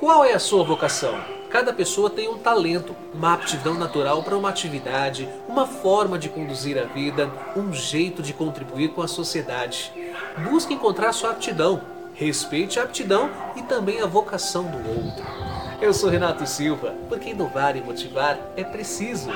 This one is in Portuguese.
Qual é a sua vocação? Cada pessoa tem um talento, uma aptidão natural para uma atividade, uma forma de conduzir a vida, um jeito de contribuir com a sociedade. Busque encontrar sua aptidão, respeite a aptidão e também a vocação do outro. Eu sou Renato Silva, porque inovar e motivar é preciso.